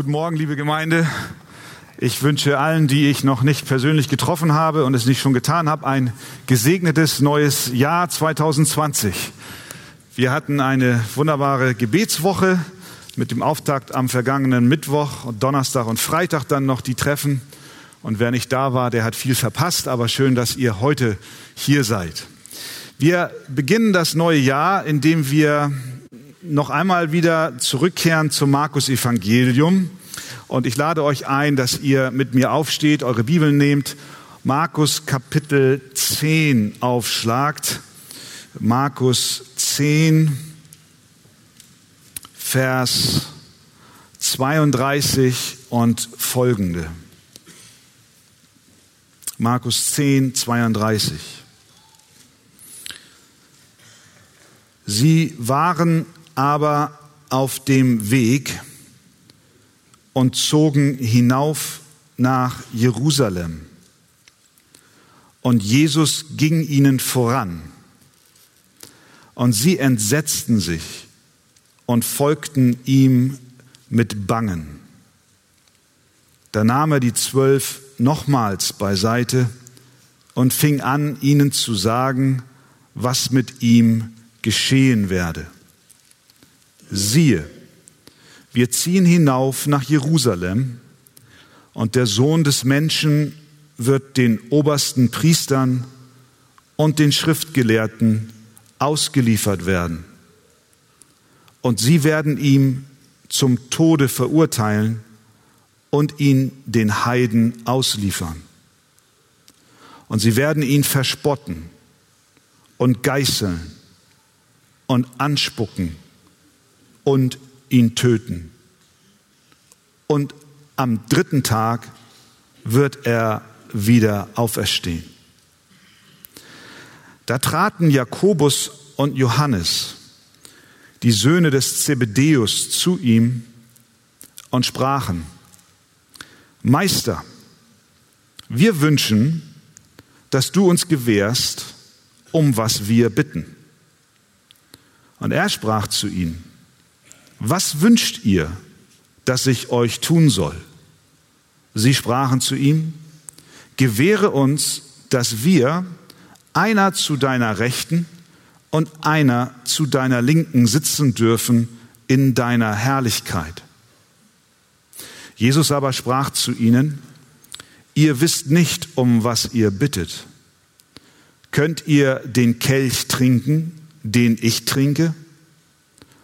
Guten Morgen, liebe Gemeinde. Ich wünsche allen, die ich noch nicht persönlich getroffen habe und es nicht schon getan habe, ein gesegnetes neues Jahr 2020. Wir hatten eine wunderbare Gebetswoche mit dem Auftakt am vergangenen Mittwoch und Donnerstag und Freitag dann noch die Treffen. Und wer nicht da war, der hat viel verpasst, aber schön, dass ihr heute hier seid. Wir beginnen das neue Jahr, indem wir noch einmal wieder zurückkehren zum Markus Evangelium. Und ich lade euch ein, dass ihr mit mir aufsteht, eure Bibel nehmt, Markus Kapitel 10 aufschlagt. Markus 10, Vers 32 und folgende. Markus 10, 32. Sie waren aber auf dem Weg und zogen hinauf nach Jerusalem. Und Jesus ging ihnen voran. Und sie entsetzten sich und folgten ihm mit Bangen. Da nahm er die Zwölf nochmals beiseite und fing an, ihnen zu sagen, was mit ihm geschehen werde siehe, wir ziehen hinauf nach Jerusalem und der Sohn des Menschen wird den obersten Priestern und den Schriftgelehrten ausgeliefert werden. Und sie werden ihm zum Tode verurteilen und ihn den Heiden ausliefern. Und sie werden ihn verspotten und geißeln und anspucken und ihn töten. Und am dritten Tag wird er wieder auferstehen. Da traten Jakobus und Johannes, die Söhne des Zebedeus, zu ihm und sprachen, Meister, wir wünschen, dass du uns gewährst, um was wir bitten. Und er sprach zu ihnen, was wünscht ihr, dass ich euch tun soll? Sie sprachen zu ihm, gewähre uns, dass wir einer zu deiner Rechten und einer zu deiner Linken sitzen dürfen in deiner Herrlichkeit. Jesus aber sprach zu ihnen, ihr wisst nicht, um was ihr bittet. Könnt ihr den Kelch trinken, den ich trinke?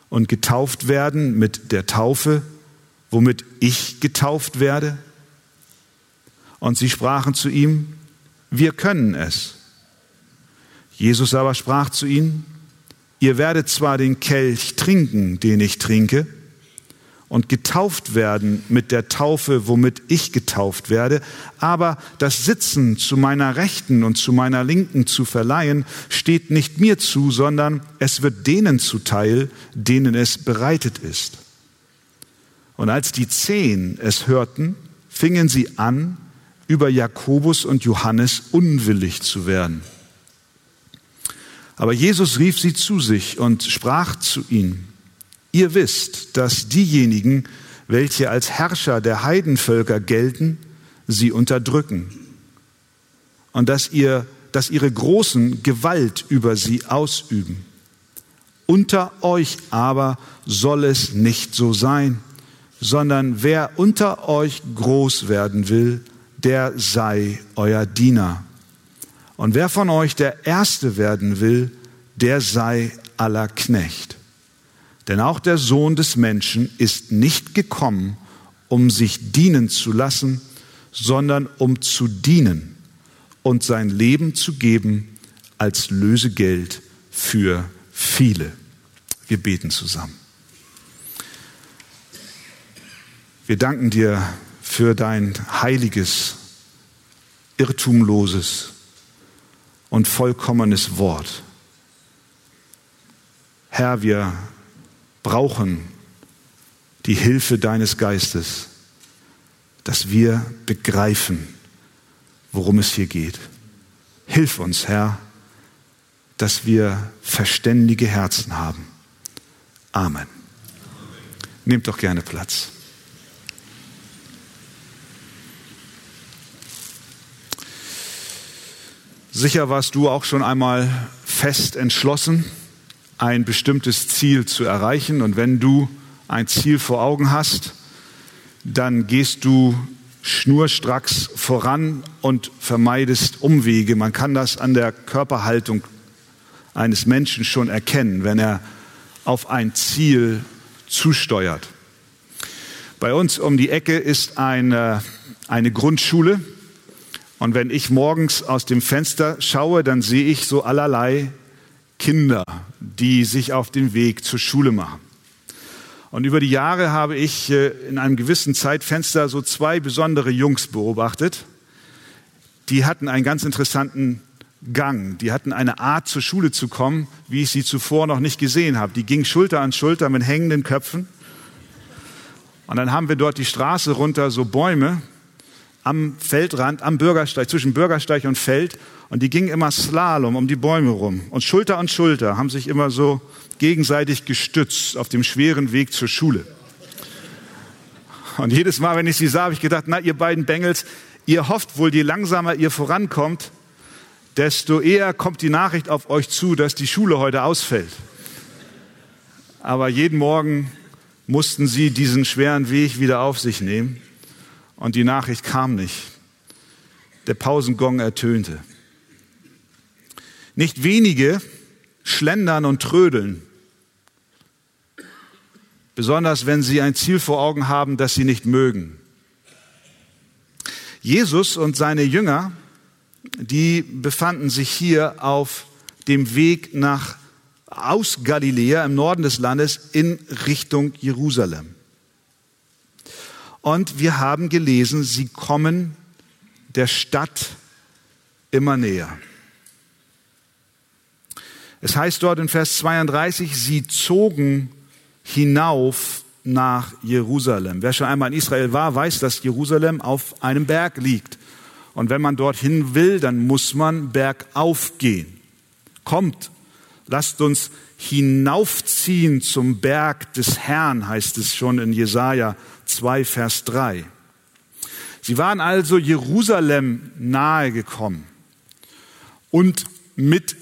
Und getauft werden mit der Taufe, womit ich getauft werde? Und sie sprachen zu ihm, wir können es. Jesus aber sprach zu ihnen, ihr werdet zwar den Kelch trinken, den ich trinke, und getauft werden mit der Taufe, womit ich getauft werde, aber das Sitzen zu meiner Rechten und zu meiner Linken zu verleihen, steht nicht mir zu, sondern es wird denen zuteil, denen es bereitet ist. Und als die Zehn es hörten, fingen sie an, über Jakobus und Johannes unwillig zu werden. Aber Jesus rief sie zu sich und sprach zu ihnen, Ihr wisst, dass diejenigen, welche als Herrscher der Heidenvölker gelten, sie unterdrücken und dass, ihr, dass ihre Großen Gewalt über sie ausüben. Unter euch aber soll es nicht so sein, sondern wer unter euch groß werden will, der sei euer Diener. Und wer von euch der Erste werden will, der sei aller Knecht. Denn auch der Sohn des Menschen ist nicht gekommen, um sich dienen zu lassen, sondern um zu dienen und sein Leben zu geben als Lösegeld für viele. Wir beten zusammen. Wir danken dir für dein heiliges, irrtumloses und vollkommenes Wort. Herr, wir brauchen die Hilfe deines Geistes, dass wir begreifen, worum es hier geht. Hilf uns, Herr, dass wir verständige Herzen haben. Amen. Nehmt doch gerne Platz. Sicher warst du auch schon einmal fest entschlossen, ein bestimmtes Ziel zu erreichen. Und wenn du ein Ziel vor Augen hast, dann gehst du schnurstracks voran und vermeidest Umwege. Man kann das an der Körperhaltung eines Menschen schon erkennen, wenn er auf ein Ziel zusteuert. Bei uns um die Ecke ist eine, eine Grundschule. Und wenn ich morgens aus dem Fenster schaue, dann sehe ich so allerlei Kinder, die sich auf den Weg zur Schule machen. Und über die Jahre habe ich äh, in einem gewissen Zeitfenster so zwei besondere Jungs beobachtet. Die hatten einen ganz interessanten Gang. Die hatten eine Art, zur Schule zu kommen, wie ich sie zuvor noch nicht gesehen habe. Die gingen Schulter an Schulter mit hängenden Köpfen. Und dann haben wir dort die Straße runter so Bäume am Feldrand, am Bürgersteig, zwischen Bürgersteig und Feld. Und die gingen immer Slalom um die Bäume rum. Und Schulter an Schulter haben sich immer so gegenseitig gestützt auf dem schweren Weg zur Schule. Und jedes Mal, wenn ich sie sah, habe ich gedacht, na, ihr beiden Bengels, ihr hofft wohl, je langsamer ihr vorankommt, desto eher kommt die Nachricht auf euch zu, dass die Schule heute ausfällt. Aber jeden Morgen mussten sie diesen schweren Weg wieder auf sich nehmen und die Nachricht kam nicht. Der Pausengong ertönte. Nicht wenige schlendern und trödeln, besonders wenn sie ein Ziel vor Augen haben, das sie nicht mögen. Jesus und seine Jünger, die befanden sich hier auf dem Weg nach aus Galiläa im Norden des Landes in Richtung Jerusalem. Und wir haben gelesen, sie kommen der Stadt immer näher. Es heißt dort in Vers 32, sie zogen hinauf nach Jerusalem. Wer schon einmal in Israel war, weiß, dass Jerusalem auf einem Berg liegt. Und wenn man dorthin will, dann muss man bergauf gehen. Kommt, lasst uns hinaufziehen zum Berg des Herrn, heißt es schon in Jesaja 2, Vers 3. Sie waren also Jerusalem nahe gekommen. Und mit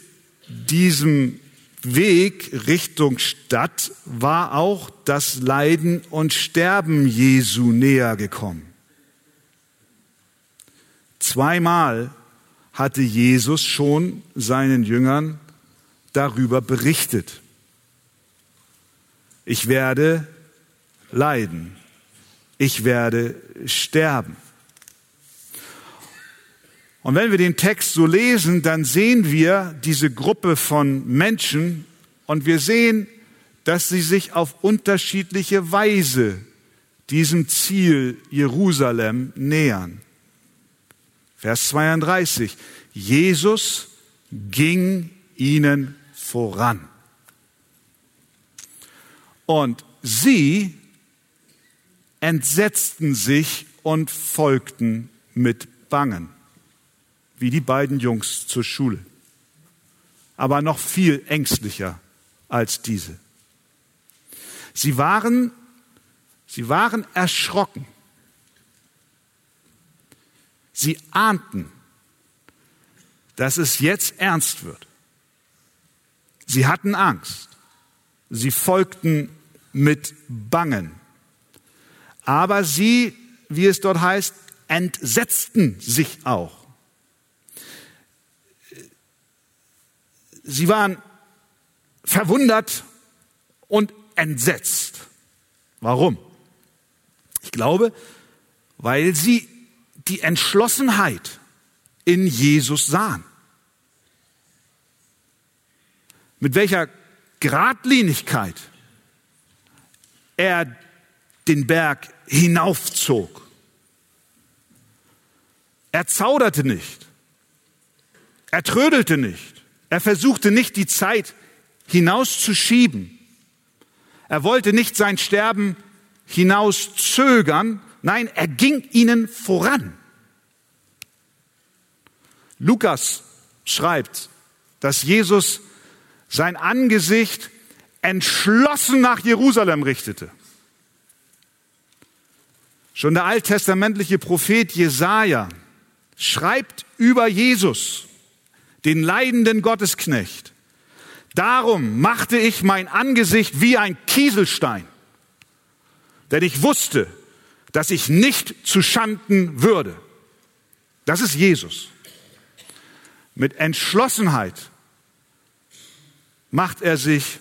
diesem Weg Richtung Stadt war auch das Leiden und Sterben Jesu näher gekommen. Zweimal hatte Jesus schon seinen Jüngern darüber berichtet. Ich werde leiden. Ich werde sterben. Und wenn wir den Text so lesen, dann sehen wir diese Gruppe von Menschen und wir sehen, dass sie sich auf unterschiedliche Weise diesem Ziel Jerusalem nähern. Vers 32. Jesus ging ihnen voran. Und sie entsetzten sich und folgten mit Bangen wie die beiden Jungs zur Schule, aber noch viel ängstlicher als diese. Sie waren, sie waren erschrocken. Sie ahnten, dass es jetzt ernst wird. Sie hatten Angst. Sie folgten mit Bangen. Aber sie, wie es dort heißt, entsetzten sich auch. Sie waren verwundert und entsetzt. Warum? Ich glaube, weil sie die Entschlossenheit in Jesus sahen. Mit welcher Gradlinigkeit er den Berg hinaufzog. Er zauderte nicht. Er trödelte nicht. Er versuchte nicht die Zeit hinauszuschieben. Er wollte nicht sein Sterben hinauszögern. Nein, er ging ihnen voran. Lukas schreibt, dass Jesus sein Angesicht entschlossen nach Jerusalem richtete. Schon der alttestamentliche Prophet Jesaja schreibt über Jesus den leidenden Gottesknecht. Darum machte ich mein Angesicht wie ein Kieselstein, denn ich wusste, dass ich nicht zu Schanden würde. Das ist Jesus. Mit Entschlossenheit macht er sich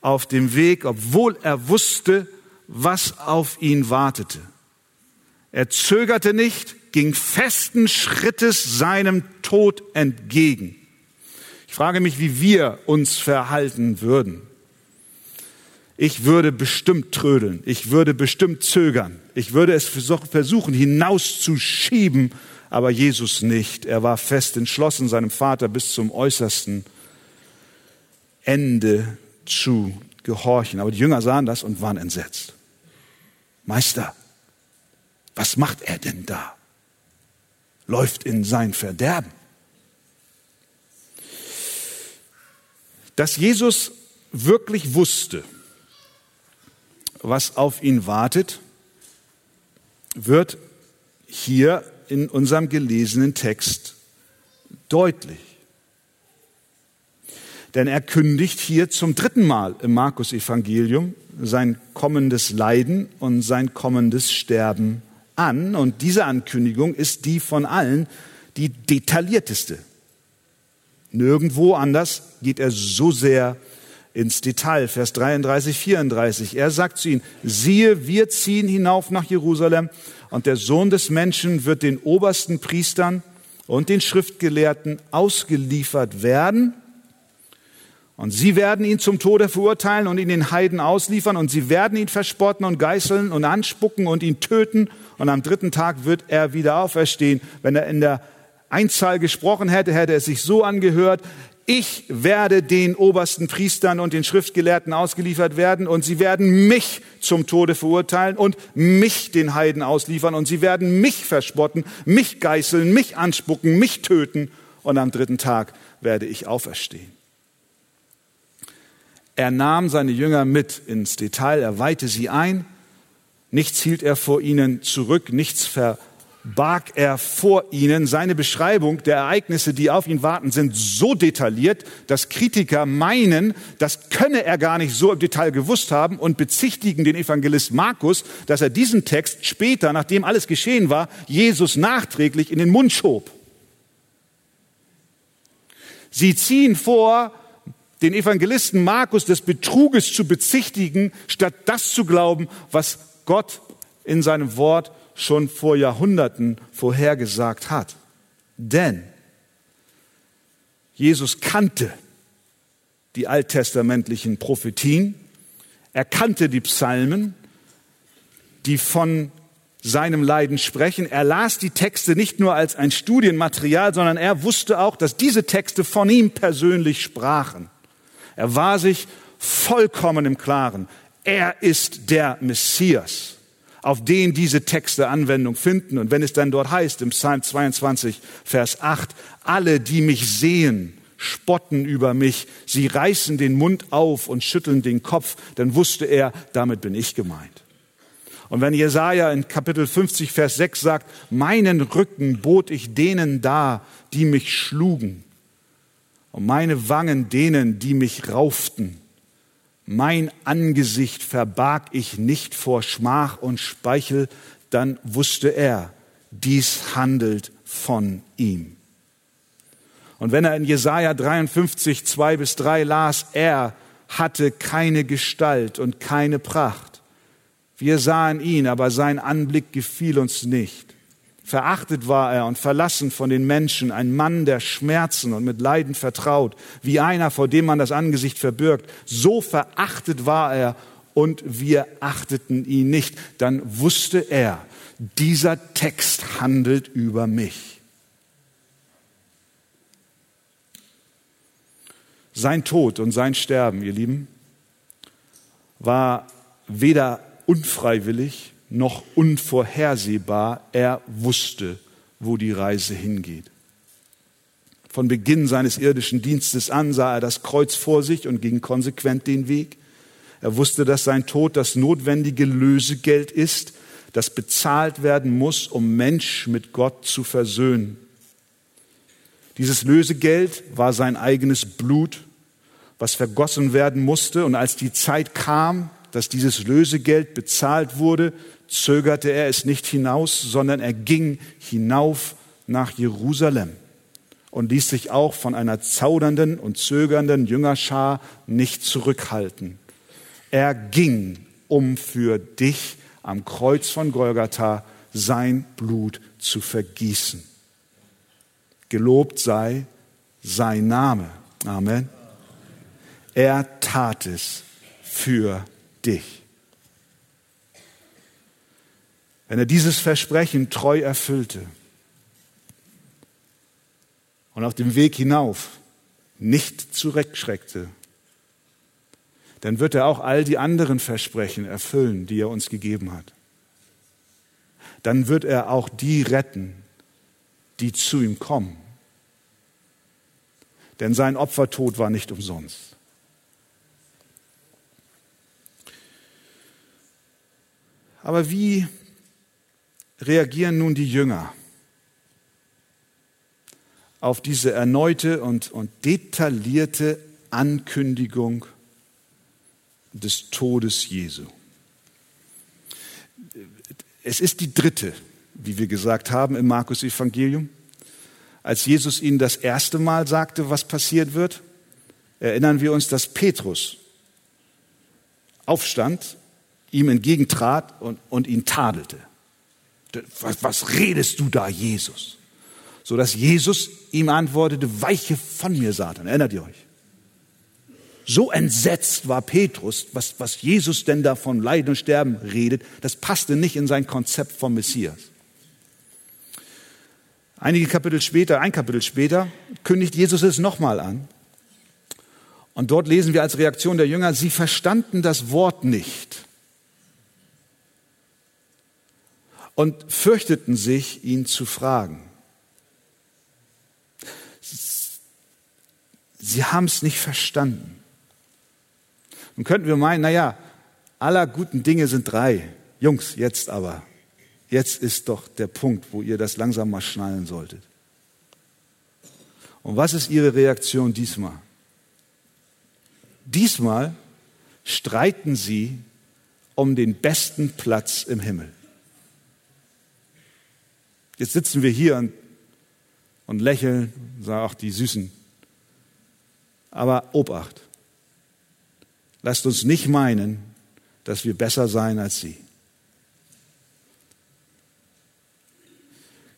auf dem Weg, obwohl er wusste, was auf ihn wartete. Er zögerte nicht, ging festen Schrittes seinem Tod entgegen. Ich frage mich, wie wir uns verhalten würden. Ich würde bestimmt trödeln, ich würde bestimmt zögern, ich würde es versuchen hinauszuschieben, aber Jesus nicht. Er war fest entschlossen, seinem Vater bis zum äußersten Ende zu gehorchen. Aber die Jünger sahen das und waren entsetzt. Meister, was macht er denn da? Läuft in sein Verderben. Dass Jesus wirklich wusste, was auf ihn wartet, wird hier in unserem gelesenen Text deutlich. Denn er kündigt hier zum dritten Mal im Markus-Evangelium sein kommendes Leiden und sein kommendes Sterben an. Und diese Ankündigung ist die von allen die detaillierteste. Nirgendwo anders geht er so sehr ins Detail. Vers 33, 34. Er sagt zu ihnen, siehe, wir ziehen hinauf nach Jerusalem und der Sohn des Menschen wird den obersten Priestern und den Schriftgelehrten ausgeliefert werden und sie werden ihn zum Tode verurteilen und ihn den Heiden ausliefern und sie werden ihn verspotten und geißeln und anspucken und ihn töten und am dritten Tag wird er wieder auferstehen. Wenn er in der Einzahl gesprochen hätte, hätte es sich so angehört, ich werde den obersten Priestern und den Schriftgelehrten ausgeliefert werden und sie werden mich zum Tode verurteilen und mich den Heiden ausliefern und sie werden mich verspotten, mich geißeln, mich anspucken, mich töten und am dritten Tag werde ich auferstehen. Er nahm seine Jünger mit ins Detail, er weihte sie ein, nichts hielt er vor ihnen zurück, nichts verbarg er vor ihnen. Seine Beschreibung der Ereignisse, die auf ihn warten, sind so detailliert, dass Kritiker meinen, das könne er gar nicht so im Detail gewusst haben und bezichtigen den Evangelist Markus, dass er diesen Text später, nachdem alles geschehen war, Jesus nachträglich in den Mund schob. Sie ziehen vor, den Evangelisten Markus des Betruges zu bezichtigen, statt das zu glauben, was Gott in seinem Wort schon vor Jahrhunderten vorhergesagt hat. Denn Jesus kannte die alttestamentlichen Prophetien, er kannte die Psalmen, die von seinem Leiden sprechen. Er las die Texte nicht nur als ein Studienmaterial, sondern er wusste auch, dass diese Texte von ihm persönlich sprachen. Er war sich vollkommen im Klaren. Er ist der Messias, auf den diese Texte Anwendung finden. Und wenn es dann dort heißt, im Psalm 22, Vers 8, alle, die mich sehen, spotten über mich, sie reißen den Mund auf und schütteln den Kopf, dann wusste er, damit bin ich gemeint. Und wenn Jesaja in Kapitel 50, Vers 6 sagt, meinen Rücken bot ich denen dar, die mich schlugen, und meine Wangen denen, die mich rauften. Mein Angesicht verbarg ich nicht vor Schmach und Speichel, dann wusste er, dies handelt von ihm. Und wenn er in Jesaja 53, 2 bis 3 las, er hatte keine Gestalt und keine Pracht. Wir sahen ihn, aber sein Anblick gefiel uns nicht. Verachtet war er und verlassen von den Menschen, ein Mann der Schmerzen und mit Leiden vertraut, wie einer, vor dem man das Angesicht verbirgt. So verachtet war er und wir achteten ihn nicht. Dann wusste er, dieser Text handelt über mich. Sein Tod und sein Sterben, ihr Lieben, war weder unfreiwillig noch unvorhersehbar. Er wusste, wo die Reise hingeht. Von Beginn seines irdischen Dienstes an sah er das Kreuz vor sich und ging konsequent den Weg. Er wusste, dass sein Tod das notwendige Lösegeld ist, das bezahlt werden muss, um Mensch mit Gott zu versöhnen. Dieses Lösegeld war sein eigenes Blut, was vergossen werden musste. Und als die Zeit kam, dass dieses Lösegeld bezahlt wurde, zögerte er es nicht hinaus, sondern er ging hinauf nach Jerusalem und ließ sich auch von einer zaudernden und zögernden Jüngerschar nicht zurückhalten. Er ging, um für dich am Kreuz von Golgatha sein Blut zu vergießen. Gelobt sei sein Name. Amen. Er tat es für dich. Wenn er dieses Versprechen treu erfüllte und auf dem Weg hinauf nicht zurückschreckte, dann wird er auch all die anderen Versprechen erfüllen, die er uns gegeben hat. Dann wird er auch die retten, die zu ihm kommen. Denn sein Opfertod war nicht umsonst. Aber wie reagieren nun die Jünger auf diese erneute und, und detaillierte Ankündigung des Todes Jesu? Es ist die dritte, wie wir gesagt haben im Markus Evangelium. Als Jesus ihnen das erste Mal sagte, was passiert wird, erinnern wir uns, dass Petrus aufstand, ihm entgegentrat und, und ihn tadelte. Was, was redest du da, Jesus? So dass Jesus ihm antwortete, weiche von mir, Satan. Erinnert ihr euch? So entsetzt war Petrus, was, was Jesus denn da von Leiden und Sterben redet, das passte nicht in sein Konzept vom Messias. Einige Kapitel später, ein Kapitel später, kündigt Jesus es nochmal an. Und dort lesen wir als Reaktion der Jünger, sie verstanden das Wort nicht und fürchteten sich, ihn zu fragen. Sie haben es nicht verstanden. Nun könnten wir meinen, naja, aller guten Dinge sind drei. Jungs, jetzt aber. Jetzt ist doch der Punkt, wo ihr das langsam mal schnallen solltet. Und was ist Ihre Reaktion diesmal? Diesmal streiten Sie um den besten Platz im Himmel. Jetzt sitzen wir hier und, und lächeln, sagen auch die Süßen. Aber Obacht. Lasst uns nicht meinen, dass wir besser seien als sie.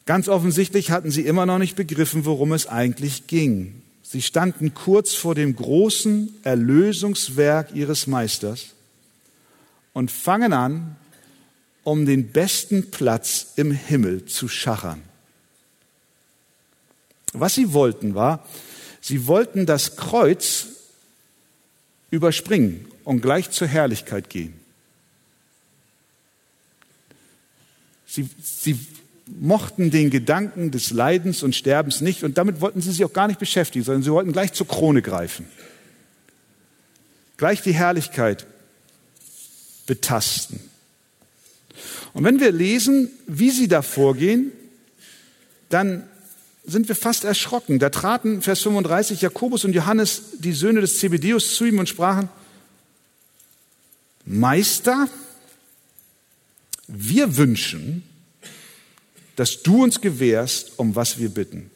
Ganz offensichtlich hatten sie immer noch nicht begriffen, worum es eigentlich ging. Sie standen kurz vor dem großen Erlösungswerk ihres Meisters und fangen an, um den besten Platz im Himmel zu schachern. Was sie wollten war, sie wollten das Kreuz überspringen und gleich zur Herrlichkeit gehen. Sie, sie mochten den Gedanken des Leidens und Sterbens nicht und damit wollten sie sich auch gar nicht beschäftigen, sondern sie wollten gleich zur Krone greifen. Gleich die Herrlichkeit betasten. Und wenn wir lesen, wie sie da vorgehen, dann sind wir fast erschrocken. Da traten, Vers 35, Jakobus und Johannes, die Söhne des Zebedeus, zu ihm und sprachen, Meister, wir wünschen, dass du uns gewährst, um was wir bitten.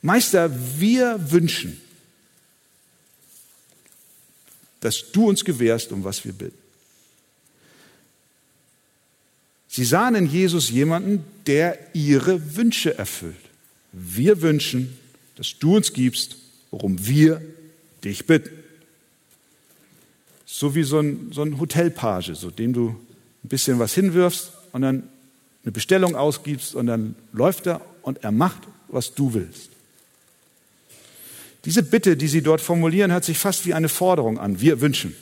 Meister, wir wünschen, dass du uns gewährst, um was wir bitten. Sie sahen in Jesus jemanden, der ihre Wünsche erfüllt. Wir wünschen, dass du uns gibst, worum wir dich bitten. So wie so ein, so ein Hotelpage, so dem du ein bisschen was hinwirfst und dann eine Bestellung ausgibst und dann läuft er und er macht, was du willst. Diese Bitte, die Sie dort formulieren, hört sich fast wie eine Forderung an. Wir wünschen.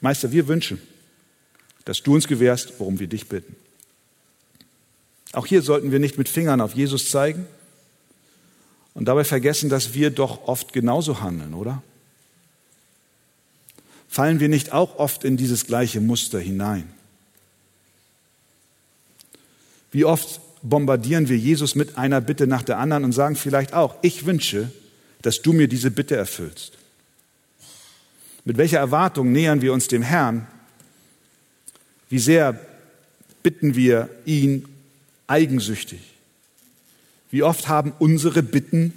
Meister, wir wünschen, dass du uns gewährst, worum wir dich bitten. Auch hier sollten wir nicht mit Fingern auf Jesus zeigen und dabei vergessen, dass wir doch oft genauso handeln, oder? Fallen wir nicht auch oft in dieses gleiche Muster hinein? Wie oft bombardieren wir Jesus mit einer Bitte nach der anderen und sagen vielleicht auch, ich wünsche, dass du mir diese Bitte erfüllst. Mit welcher Erwartung nähern wir uns dem Herrn? Wie sehr bitten wir ihn eigensüchtig? Wie oft haben unsere Bitten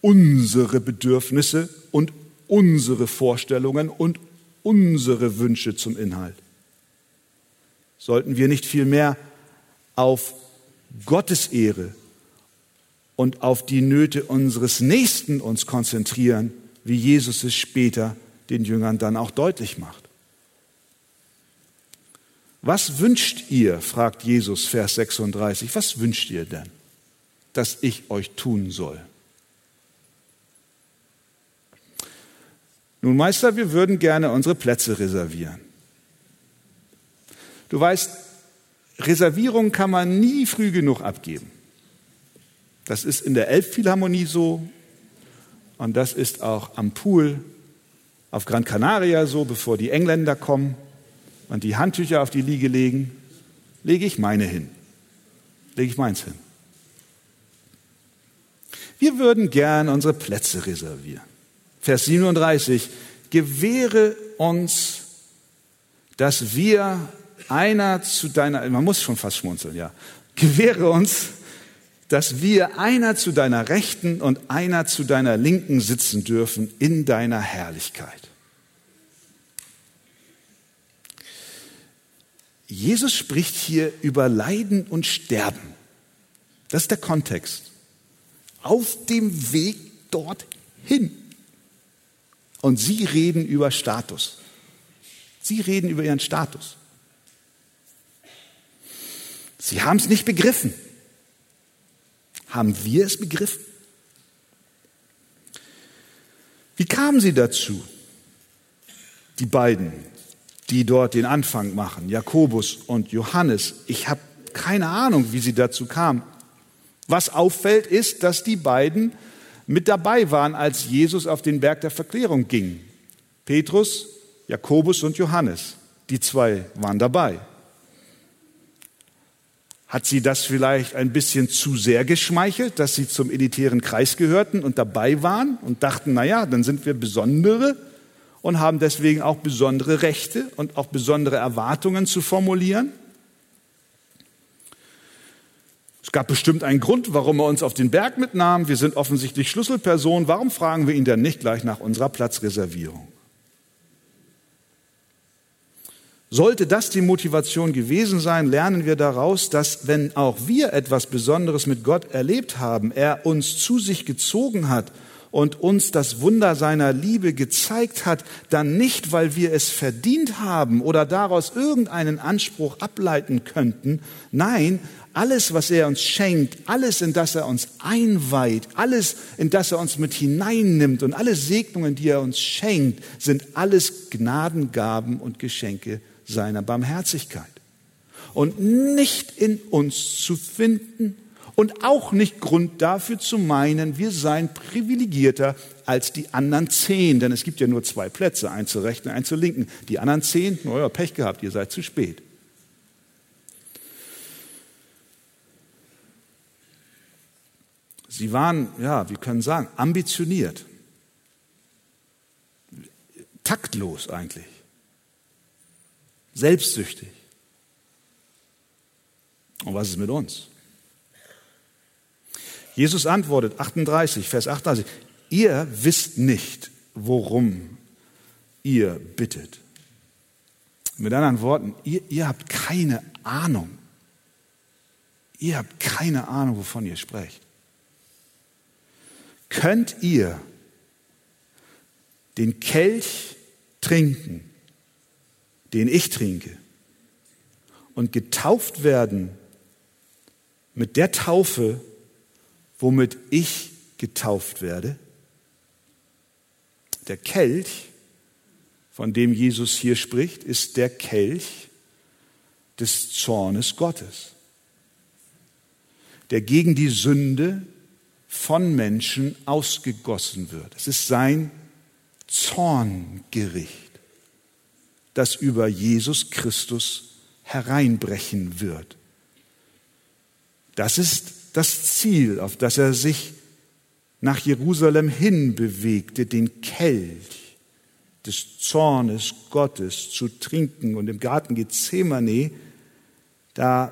unsere Bedürfnisse und unsere Vorstellungen und unsere Wünsche zum Inhalt? Sollten wir nicht vielmehr auf Gottes Ehre und auf die Nöte unseres Nächsten uns konzentrieren, wie Jesus es später den Jüngern dann auch deutlich macht. Was wünscht ihr, fragt Jesus, Vers 36, was wünscht ihr denn, dass ich euch tun soll? Nun, Meister, wir würden gerne unsere Plätze reservieren. Du weißt, Reservierungen kann man nie früh genug abgeben. Das ist in der Elbphilharmonie so und das ist auch am Pool auf Gran Canaria so, bevor die Engländer kommen und die Handtücher auf die Liege legen, lege ich meine hin. Lege ich meins hin. Wir würden gern unsere Plätze reservieren. Vers 37, gewähre uns, dass wir einer zu deiner, man muss schon fast schmunzeln, ja, gewähre uns, dass wir einer zu deiner Rechten und einer zu deiner Linken sitzen dürfen in deiner Herrlichkeit. Jesus spricht hier über Leiden und Sterben. Das ist der Kontext. Auf dem Weg dorthin. Und Sie reden über Status. Sie reden über Ihren Status. Sie haben es nicht begriffen. Haben wir es begriffen? Wie kamen Sie dazu? Die beiden, die dort den Anfang machen, Jakobus und Johannes. Ich habe keine Ahnung, wie sie dazu kamen. Was auffällt, ist, dass die beiden mit dabei waren, als Jesus auf den Berg der Verklärung ging. Petrus, Jakobus und Johannes. Die zwei waren dabei. Hat sie das vielleicht ein bisschen zu sehr geschmeichelt, dass sie zum elitären Kreis gehörten und dabei waren und dachten, na ja, dann sind wir Besondere und haben deswegen auch besondere Rechte und auch besondere Erwartungen zu formulieren? Es gab bestimmt einen Grund, warum er uns auf den Berg mitnahm. Wir sind offensichtlich Schlüsselpersonen. Warum fragen wir ihn dann nicht gleich nach unserer Platzreservierung? Sollte das die Motivation gewesen sein, lernen wir daraus, dass wenn auch wir etwas Besonderes mit Gott erlebt haben, er uns zu sich gezogen hat und uns das Wunder seiner Liebe gezeigt hat, dann nicht, weil wir es verdient haben oder daraus irgendeinen Anspruch ableiten könnten. Nein, alles, was er uns schenkt, alles, in das er uns einweiht, alles, in das er uns mit hineinnimmt und alle Segnungen, die er uns schenkt, sind alles Gnadengaben und Geschenke seiner Barmherzigkeit. Und nicht in uns zu finden und auch nicht Grund dafür zu meinen, wir seien privilegierter als die anderen zehn, denn es gibt ja nur zwei Plätze, ein zur rechten, ein zur linken. Die anderen zehn, naja, Pech gehabt, ihr seid zu spät. Sie waren, ja, wir können sagen, ambitioniert, taktlos eigentlich selbstsüchtig. Und was ist mit uns? Jesus antwortet, 38, Vers 38, ihr wisst nicht, worum ihr bittet. Mit anderen Worten, ihr, ihr habt keine Ahnung. Ihr habt keine Ahnung, wovon ihr sprecht. Könnt ihr den Kelch trinken, den ich trinke, und getauft werden mit der Taufe, womit ich getauft werde. Der Kelch, von dem Jesus hier spricht, ist der Kelch des Zornes Gottes, der gegen die Sünde von Menschen ausgegossen wird. Es ist sein Zorngericht das über Jesus Christus hereinbrechen wird. Das ist das Ziel, auf das er sich nach Jerusalem hin bewegte, den Kelch des Zornes Gottes zu trinken. Und im Garten Gethsemane, da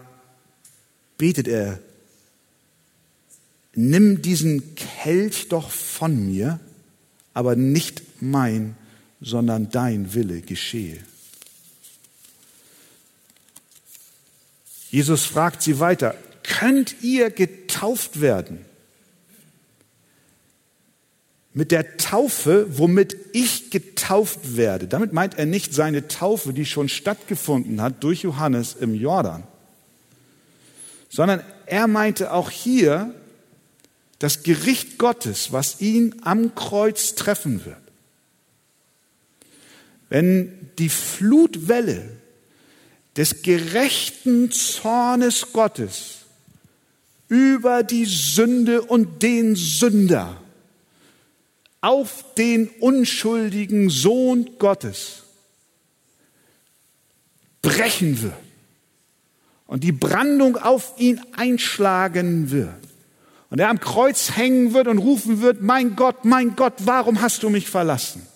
betet er, nimm diesen Kelch doch von mir, aber nicht mein, sondern dein Wille geschehe. Jesus fragt sie weiter, könnt ihr getauft werden? Mit der Taufe, womit ich getauft werde. Damit meint er nicht seine Taufe, die schon stattgefunden hat durch Johannes im Jordan, sondern er meinte auch hier das Gericht Gottes, was ihn am Kreuz treffen wird. Wenn die Flutwelle des gerechten Zornes Gottes über die Sünde und den Sünder auf den unschuldigen Sohn Gottes brechen wird und die Brandung auf ihn einschlagen wird und er am Kreuz hängen wird und rufen wird, mein Gott, mein Gott, warum hast du mich verlassen?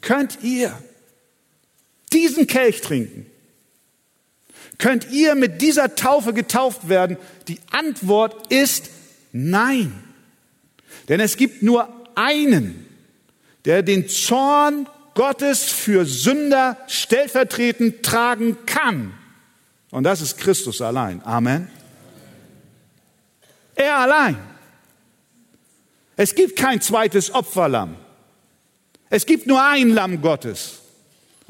Könnt ihr diesen Kelch trinken? Könnt ihr mit dieser Taufe getauft werden? Die Antwort ist nein. Denn es gibt nur einen, der den Zorn Gottes für Sünder stellvertretend tragen kann. Und das ist Christus allein. Amen. Er allein. Es gibt kein zweites Opferlamm. Es gibt nur ein Lamm Gottes.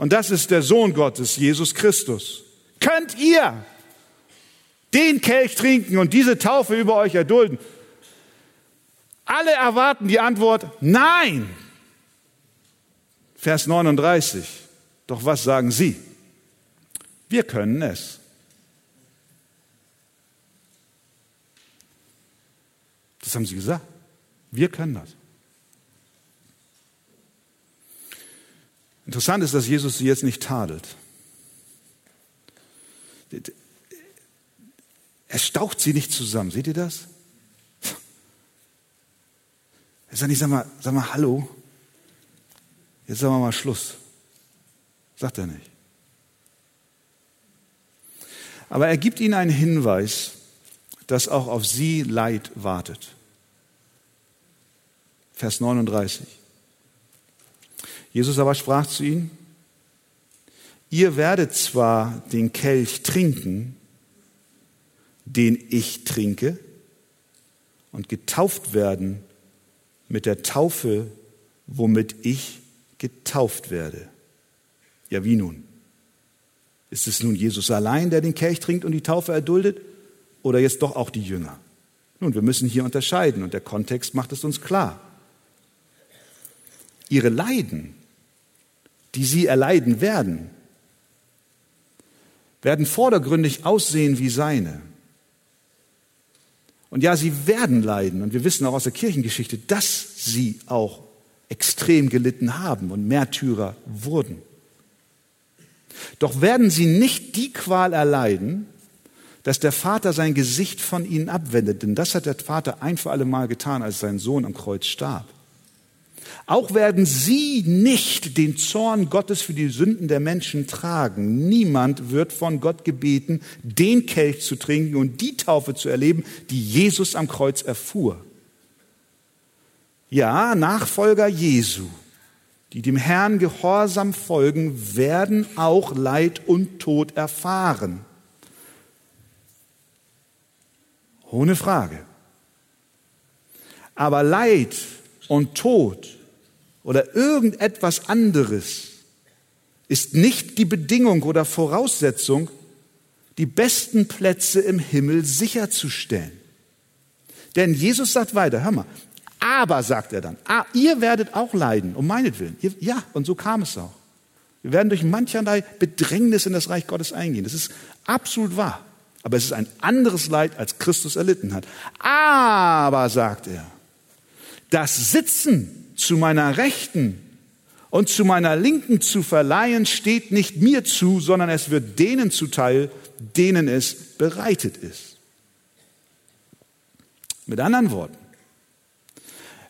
Und das ist der Sohn Gottes, Jesus Christus. Könnt ihr den Kelch trinken und diese Taufe über euch erdulden? Alle erwarten die Antwort Nein. Vers 39. Doch was sagen Sie? Wir können es. Das haben sie gesagt. Wir können das. Interessant ist, dass Jesus sie jetzt nicht tadelt. Er staucht sie nicht zusammen. Seht ihr das? Er sagt nicht, sag mal, sag mal, hallo. Jetzt sagen wir mal Schluss. Sagt er nicht. Aber er gibt ihnen einen Hinweis, dass auch auf sie Leid wartet. Vers 39. Jesus aber sprach zu ihnen, ihr werdet zwar den Kelch trinken, den ich trinke, und getauft werden mit der Taufe, womit ich getauft werde. Ja, wie nun? Ist es nun Jesus allein, der den Kelch trinkt und die Taufe erduldet? Oder jetzt doch auch die Jünger? Nun, wir müssen hier unterscheiden und der Kontext macht es uns klar. Ihre Leiden die sie erleiden werden, werden vordergründig aussehen wie seine. Und ja, sie werden leiden. Und wir wissen auch aus der Kirchengeschichte, dass sie auch extrem gelitten haben und Märtyrer wurden. Doch werden sie nicht die Qual erleiden, dass der Vater sein Gesicht von ihnen abwendet. Denn das hat der Vater ein für alle Mal getan, als sein Sohn am Kreuz starb. Auch werden sie nicht den Zorn Gottes für die Sünden der Menschen tragen. Niemand wird von Gott gebeten, den Kelch zu trinken und die Taufe zu erleben, die Jesus am Kreuz erfuhr. Ja, Nachfolger Jesu, die dem Herrn gehorsam folgen, werden auch Leid und Tod erfahren. Ohne Frage. Aber Leid und Tod oder irgendetwas anderes ist nicht die Bedingung oder Voraussetzung, die besten Plätze im Himmel sicherzustellen. Denn Jesus sagt weiter, hör mal, aber sagt er dann, ah, ihr werdet auch leiden, um meinetwillen. Ja, und so kam es auch. Wir werden durch mancherlei Bedrängnis in das Reich Gottes eingehen. Das ist absolut wahr. Aber es ist ein anderes Leid, als Christus erlitten hat. Aber, sagt er, das Sitzen zu meiner Rechten und zu meiner Linken zu verleihen, steht nicht mir zu, sondern es wird denen zuteil, denen es bereitet ist. Mit anderen Worten,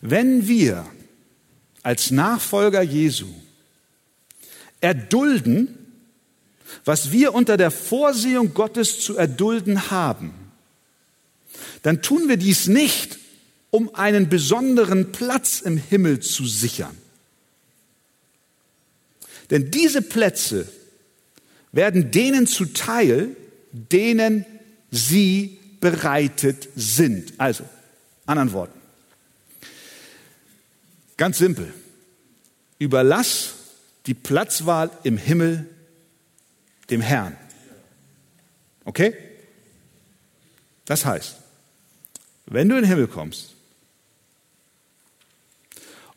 wenn wir als Nachfolger Jesu erdulden, was wir unter der Vorsehung Gottes zu erdulden haben, dann tun wir dies nicht, um einen besonderen Platz im Himmel zu sichern. Denn diese Plätze werden denen zuteil, denen sie bereitet sind. Also, anderen Worten, ganz simpel, überlass die Platzwahl im Himmel dem Herrn. Okay? Das heißt, wenn du in den Himmel kommst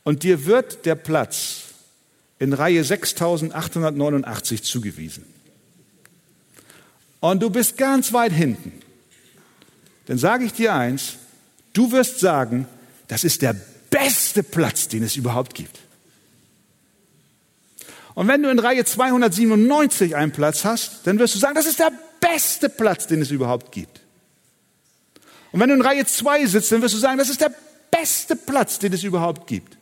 und dir wird der Platz in Reihe 6889 zugewiesen und du bist ganz weit hinten, dann sage ich dir eins, du wirst sagen, das ist der beste Platz, den es überhaupt gibt. Und wenn du in Reihe 297 einen Platz hast, dann wirst du sagen, das ist der beste Platz, den es überhaupt gibt. Und wenn du in Reihe 2 sitzt, dann wirst du sagen, das ist der beste Platz, den es überhaupt gibt.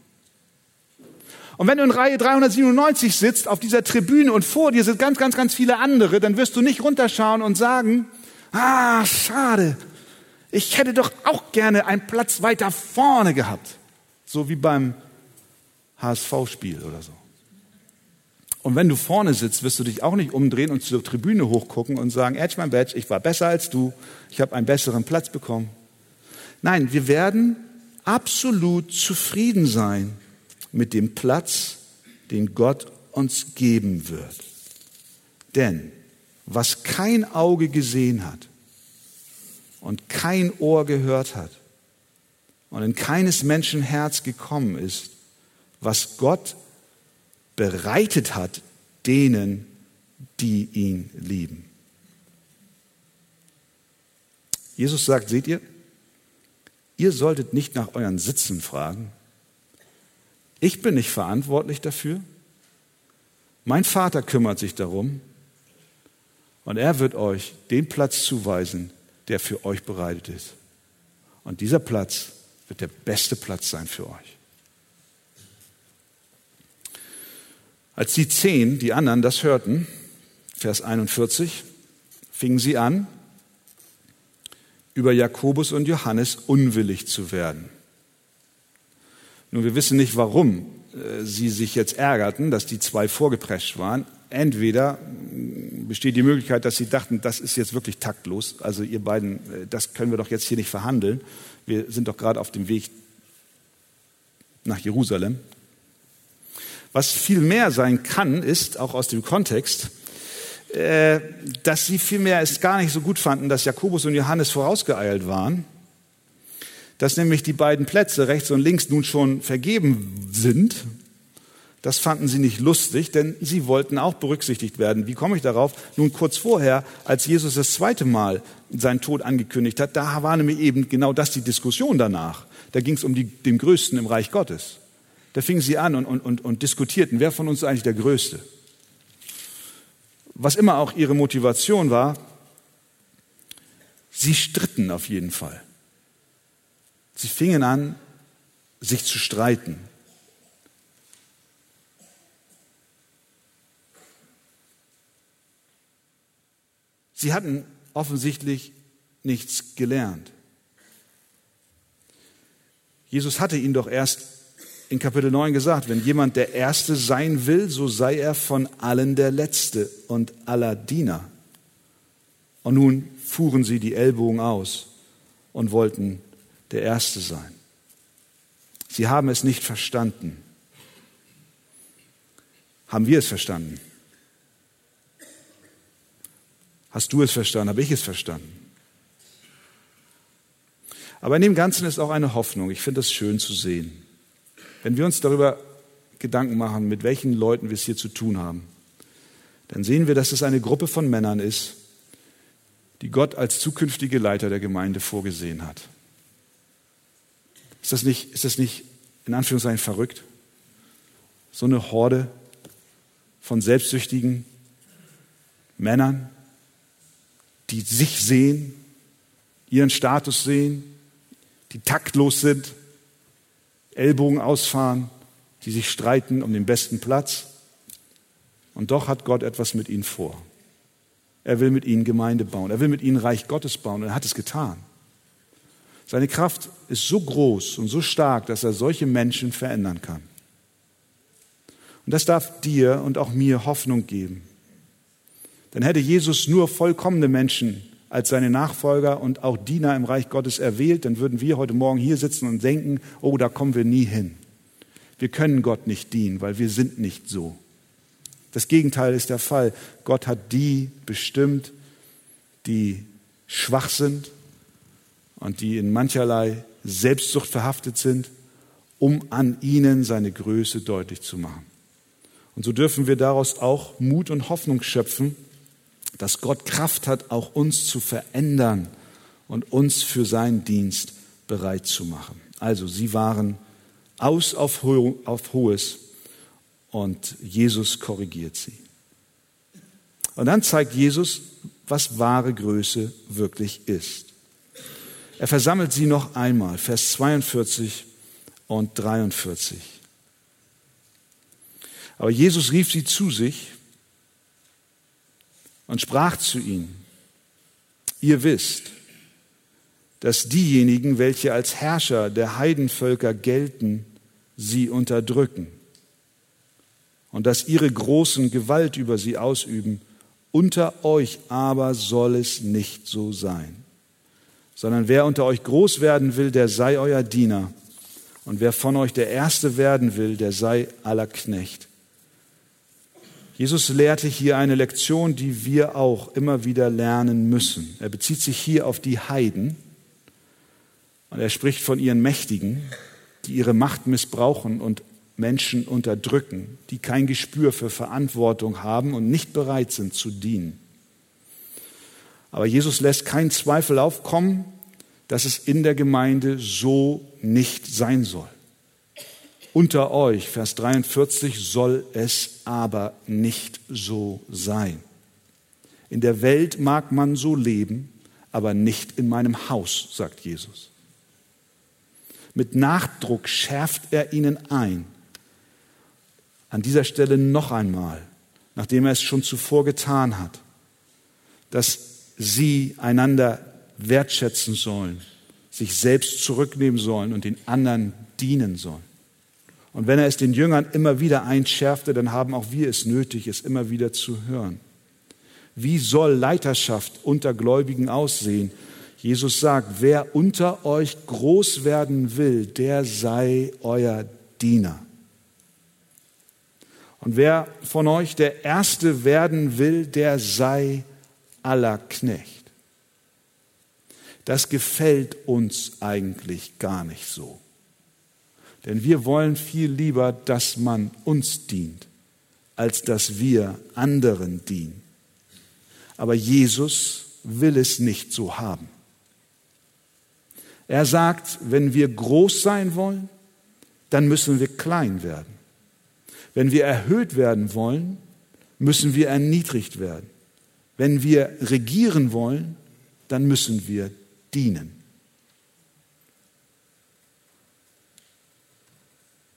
Und wenn du in Reihe 397 sitzt, auf dieser Tribüne und vor dir sind ganz, ganz, ganz viele andere, dann wirst du nicht runterschauen und sagen, ah, schade, ich hätte doch auch gerne einen Platz weiter vorne gehabt. So wie beim HSV-Spiel oder so. Und wenn du vorne sitzt, wirst du dich auch nicht umdrehen und zur Tribüne hochgucken und sagen, Edge, mein Badge, ich war besser als du, ich habe einen besseren Platz bekommen. Nein, wir werden absolut zufrieden sein mit dem Platz, den Gott uns geben wird. Denn was kein Auge gesehen hat und kein Ohr gehört hat und in keines Menschen Herz gekommen ist, was Gott bereitet hat denen, die ihn lieben. Jesus sagt, seht ihr, ihr solltet nicht nach euren Sitzen fragen. Ich bin nicht verantwortlich dafür. Mein Vater kümmert sich darum und er wird euch den Platz zuweisen, der für euch bereitet ist. Und dieser Platz wird der beste Platz sein für euch. Als die zehn, die anderen, das hörten, Vers 41, fingen sie an, über Jakobus und Johannes unwillig zu werden. Nun, wir wissen nicht, warum äh, sie sich jetzt ärgerten, dass die zwei vorgeprescht waren. Entweder mm, besteht die Möglichkeit, dass sie dachten, das ist jetzt wirklich taktlos. Also ihr beiden, äh, das können wir doch jetzt hier nicht verhandeln. Wir sind doch gerade auf dem Weg nach Jerusalem. Was viel mehr sein kann, ist, auch aus dem Kontext, äh, dass sie vielmehr es gar nicht so gut fanden, dass Jakobus und Johannes vorausgeeilt waren, dass nämlich die beiden Plätze rechts und links nun schon vergeben sind. Das fanden sie nicht lustig, denn sie wollten auch berücksichtigt werden. Wie komme ich darauf? Nun kurz vorher, als Jesus das zweite Mal seinen Tod angekündigt hat, da war nämlich eben genau das die Diskussion danach. Da ging es um die, den Größten im Reich Gottes. Da fingen sie an und, und, und, und diskutierten, wer von uns ist eigentlich der Größte. Was immer auch ihre Motivation war, sie stritten auf jeden Fall. Sie fingen an, sich zu streiten. Sie hatten offensichtlich nichts gelernt. Jesus hatte ihn doch erst in Kapitel 9 gesagt, wenn jemand der Erste sein will, so sei er von allen der Letzte und aller Diener. Und nun fuhren sie die Ellbogen aus und wollten der Erste sein. Sie haben es nicht verstanden. Haben wir es verstanden? Hast du es verstanden? Habe ich es verstanden? Aber in dem Ganzen ist auch eine Hoffnung. Ich finde es schön zu sehen. Wenn wir uns darüber Gedanken machen, mit welchen Leuten wir es hier zu tun haben, dann sehen wir, dass es eine Gruppe von Männern ist, die Gott als zukünftige Leiter der Gemeinde vorgesehen hat. Ist das nicht, ist das nicht in Anführungszeichen verrückt? So eine Horde von selbstsüchtigen Männern, die sich sehen, ihren Status sehen, die taktlos sind, Ellbogen ausfahren, die sich streiten um den besten Platz. Und doch hat Gott etwas mit ihnen vor. Er will mit ihnen Gemeinde bauen. Er will mit ihnen Reich Gottes bauen. Und er hat es getan. Seine Kraft ist so groß und so stark, dass er solche Menschen verändern kann. Und das darf dir und auch mir Hoffnung geben. Denn hätte Jesus nur vollkommene Menschen als seine Nachfolger und auch Diener im Reich Gottes erwählt, dann würden wir heute Morgen hier sitzen und denken, oh, da kommen wir nie hin. Wir können Gott nicht dienen, weil wir sind nicht so. Das Gegenteil ist der Fall. Gott hat die bestimmt, die schwach sind und die in mancherlei Selbstsucht verhaftet sind, um an ihnen seine Größe deutlich zu machen. Und so dürfen wir daraus auch Mut und Hoffnung schöpfen, dass Gott Kraft hat, auch uns zu verändern und uns für seinen Dienst bereit zu machen. Also sie waren aus auf, Ho auf Hohes und Jesus korrigiert sie. Und dann zeigt Jesus, was wahre Größe wirklich ist. Er versammelt sie noch einmal, Vers 42 und 43. Aber Jesus rief sie zu sich und sprach zu ihnen, ihr wisst, dass diejenigen, welche als Herrscher der Heidenvölker gelten, sie unterdrücken und dass ihre Großen Gewalt über sie ausüben. Unter euch aber soll es nicht so sein, sondern wer unter euch groß werden will, der sei euer Diener. Und wer von euch der Erste werden will, der sei aller Knecht. Jesus lehrte hier eine Lektion, die wir auch immer wieder lernen müssen. Er bezieht sich hier auf die Heiden und er spricht von ihren Mächtigen, die ihre Macht missbrauchen und Menschen unterdrücken, die kein Gespür für Verantwortung haben und nicht bereit sind zu dienen. Aber Jesus lässt keinen Zweifel aufkommen, dass es in der Gemeinde so nicht sein soll. Unter euch, Vers 43, soll es aber nicht so sein. In der Welt mag man so leben, aber nicht in meinem Haus, sagt Jesus. Mit Nachdruck schärft er ihnen ein, an dieser Stelle noch einmal, nachdem er es schon zuvor getan hat, dass sie einander wertschätzen sollen, sich selbst zurücknehmen sollen und den anderen dienen sollen. Und wenn er es den Jüngern immer wieder einschärfte, dann haben auch wir es nötig, es immer wieder zu hören. Wie soll Leiterschaft unter Gläubigen aussehen? Jesus sagt, wer unter euch groß werden will, der sei euer Diener. Und wer von euch der Erste werden will, der sei aller Knecht. Das gefällt uns eigentlich gar nicht so. Denn wir wollen viel lieber, dass man uns dient, als dass wir anderen dienen. Aber Jesus will es nicht so haben. Er sagt, wenn wir groß sein wollen, dann müssen wir klein werden. Wenn wir erhöht werden wollen, müssen wir erniedrigt werden. Wenn wir regieren wollen, dann müssen wir dienen.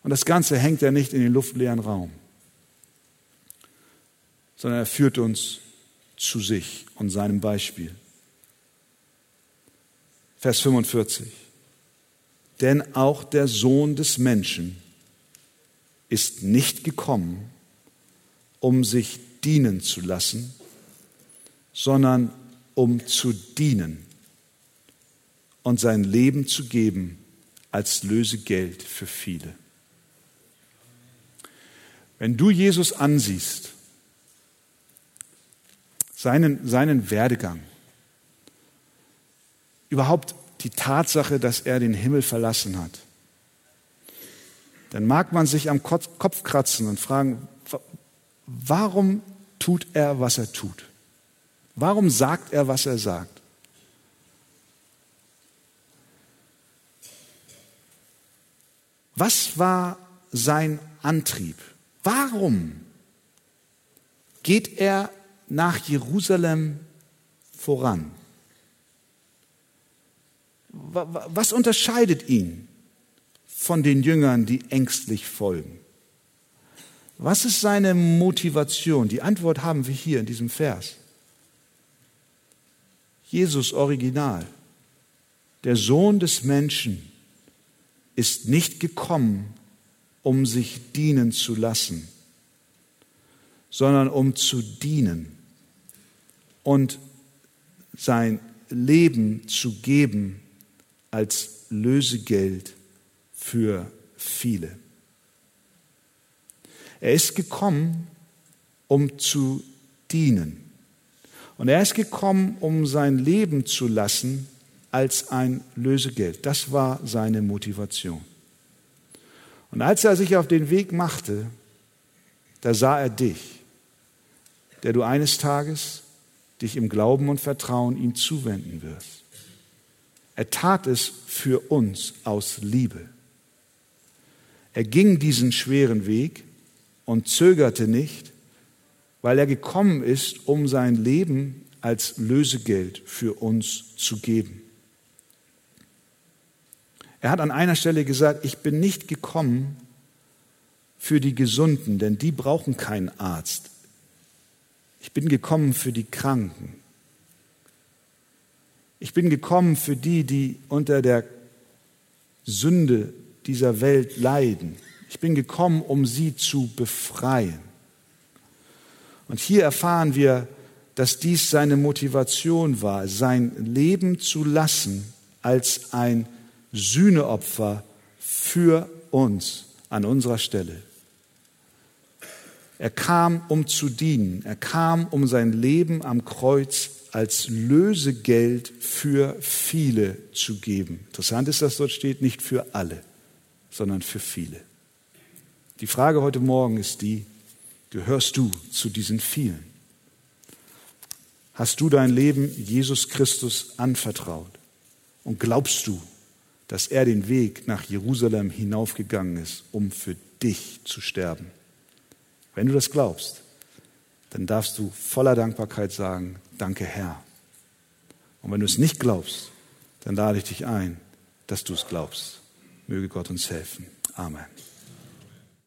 Und das Ganze hängt ja nicht in den luftleeren Raum, sondern er führt uns zu sich und seinem Beispiel. Vers 45. Denn auch der Sohn des Menschen ist nicht gekommen, um sich dienen zu lassen, sondern um zu dienen und sein Leben zu geben als Lösegeld für viele. Wenn du Jesus ansiehst, seinen, seinen Werdegang, überhaupt die Tatsache, dass er den Himmel verlassen hat, dann mag man sich am Kopf kratzen und fragen, warum tut er, was er tut? Warum sagt er, was er sagt? Was war sein Antrieb? Warum geht er nach Jerusalem voran? was unterscheidet ihn von den Jüngern, die ängstlich folgen? Was ist seine Motivation? Die Antwort haben wir hier in diesem Vers. Jesus Original, der Sohn des Menschen, ist nicht gekommen, um sich dienen zu lassen, sondern um zu dienen und sein Leben zu geben als Lösegeld für viele. Er ist gekommen, um zu dienen. Und er ist gekommen, um sein Leben zu lassen als ein Lösegeld. Das war seine Motivation. Und als er sich auf den Weg machte, da sah er dich, der du eines Tages dich im Glauben und Vertrauen ihm zuwenden wirst. Er tat es für uns aus Liebe. Er ging diesen schweren Weg und zögerte nicht, weil er gekommen ist, um sein Leben als Lösegeld für uns zu geben. Er hat an einer Stelle gesagt, ich bin nicht gekommen für die Gesunden, denn die brauchen keinen Arzt. Ich bin gekommen für die Kranken. Ich bin gekommen für die, die unter der Sünde dieser Welt leiden. Ich bin gekommen, um sie zu befreien. Und hier erfahren wir, dass dies seine Motivation war, sein Leben zu lassen als ein Sühneopfer für uns an unserer Stelle. Er kam, um zu dienen. Er kam, um sein Leben am Kreuz als Lösegeld für viele zu geben. Interessant ist, dass dort steht, nicht für alle, sondern für viele. Die Frage heute Morgen ist die, gehörst du zu diesen vielen? Hast du dein Leben Jesus Christus anvertraut? Und glaubst du, dass er den Weg nach Jerusalem hinaufgegangen ist, um für dich zu sterben? Wenn du das glaubst, dann darfst du voller Dankbarkeit sagen, danke Herr. Und wenn du es nicht glaubst, dann lade ich dich ein, dass du es glaubst. Möge Gott uns helfen. Amen.